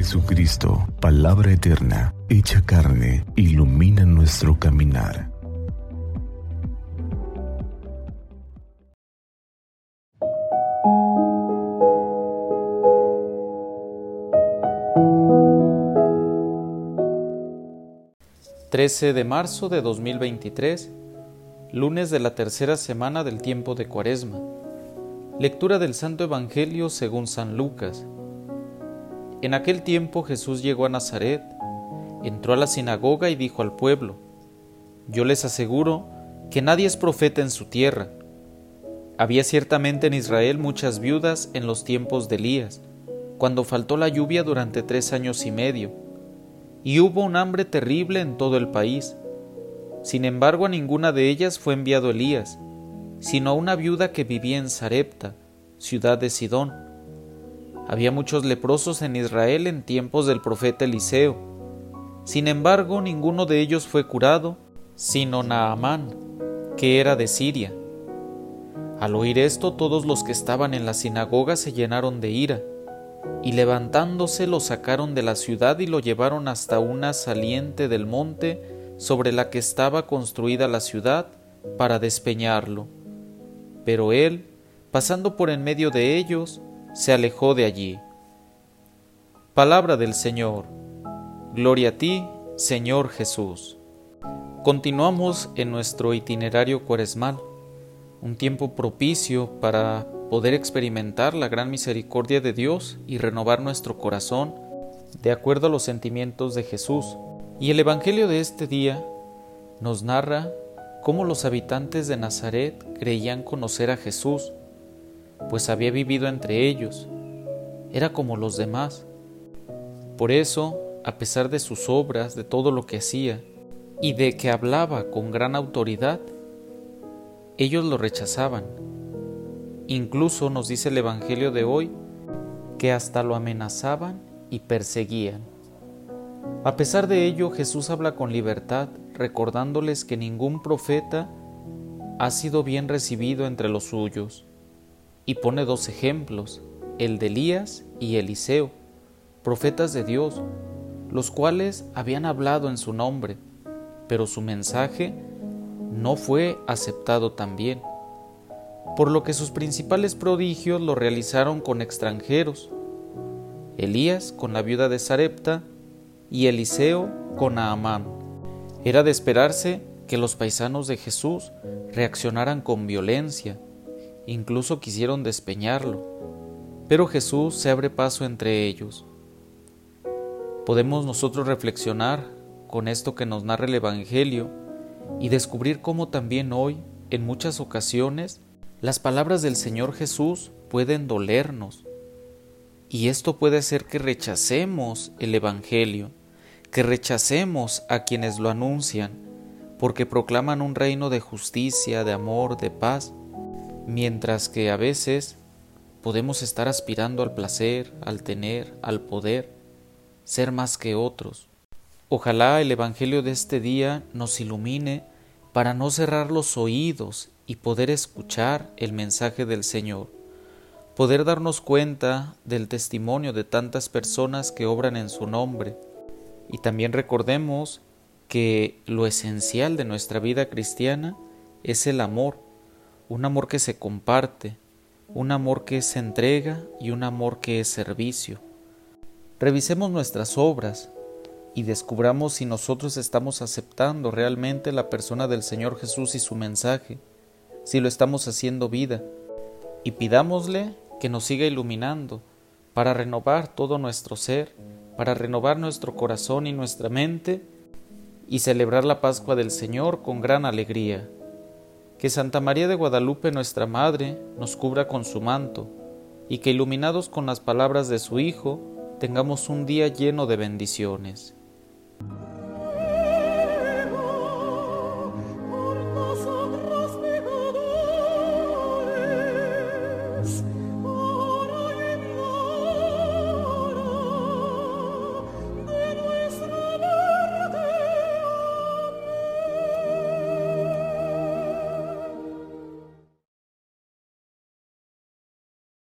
Jesucristo, palabra eterna, hecha carne, ilumina nuestro caminar. ...13 de marzo de 2023... ...lunes de la tercera semana del tiempo de Cuaresma... Lectura del Santo Evangelio según San Lucas. En aquel tiempo Jesús llegó a Nazaret, entró a la sinagoga y dijo al pueblo, Yo les aseguro que nadie es profeta en su tierra. Había ciertamente en Israel muchas viudas en los tiempos de Elías, cuando faltó la lluvia durante tres años y medio, y hubo un hambre terrible en todo el país. Sin embargo, a ninguna de ellas fue enviado Elías, sino a una viuda que vivía en Sarepta, ciudad de Sidón. Había muchos leprosos en Israel en tiempos del profeta Eliseo. Sin embargo, ninguno de ellos fue curado, sino Naamán, que era de Siria. Al oír esto, todos los que estaban en la sinagoga se llenaron de ira, y levantándose lo sacaron de la ciudad y lo llevaron hasta una saliente del monte sobre la que estaba construida la ciudad para despeñarlo pero él, pasando por en medio de ellos, se alejó de allí. Palabra del Señor. Gloria a ti, Señor Jesús. Continuamos en nuestro itinerario cuaresmal, un tiempo propicio para poder experimentar la gran misericordia de Dios y renovar nuestro corazón de acuerdo a los sentimientos de Jesús. Y el Evangelio de este día nos narra cómo los habitantes de Nazaret creían conocer a Jesús, pues había vivido entre ellos, era como los demás. Por eso, a pesar de sus obras, de todo lo que hacía, y de que hablaba con gran autoridad, ellos lo rechazaban. Incluso nos dice el Evangelio de hoy que hasta lo amenazaban y perseguían. A pesar de ello, Jesús habla con libertad, recordándoles que ningún profeta ha sido bien recibido entre los suyos, y pone dos ejemplos, el de Elías y Eliseo, profetas de Dios, los cuales habían hablado en su nombre, pero su mensaje no fue aceptado también, por lo que sus principales prodigios lo realizaron con extranjeros, Elías con la viuda de Sarepta y Eliseo con Naamán. Era de esperarse que los paisanos de Jesús reaccionaran con violencia, incluso quisieron despeñarlo, pero Jesús se abre paso entre ellos. Podemos nosotros reflexionar con esto que nos narra el Evangelio y descubrir cómo también hoy, en muchas ocasiones, las palabras del Señor Jesús pueden dolernos, y esto puede hacer que rechacemos el Evangelio que rechacemos a quienes lo anuncian, porque proclaman un reino de justicia, de amor, de paz, mientras que a veces podemos estar aspirando al placer, al tener, al poder, ser más que otros. Ojalá el Evangelio de este día nos ilumine para no cerrar los oídos y poder escuchar el mensaje del Señor, poder darnos cuenta del testimonio de tantas personas que obran en su nombre, y también recordemos que lo esencial de nuestra vida cristiana es el amor, un amor que se comparte, un amor que se entrega y un amor que es servicio. Revisemos nuestras obras y descubramos si nosotros estamos aceptando realmente la persona del Señor Jesús y su mensaje, si lo estamos haciendo vida, y pidámosle que nos siga iluminando para renovar todo nuestro ser para renovar nuestro corazón y nuestra mente y celebrar la Pascua del Señor con gran alegría. Que Santa María de Guadalupe, nuestra Madre, nos cubra con su manto, y que iluminados con las palabras de su Hijo, tengamos un día lleno de bendiciones.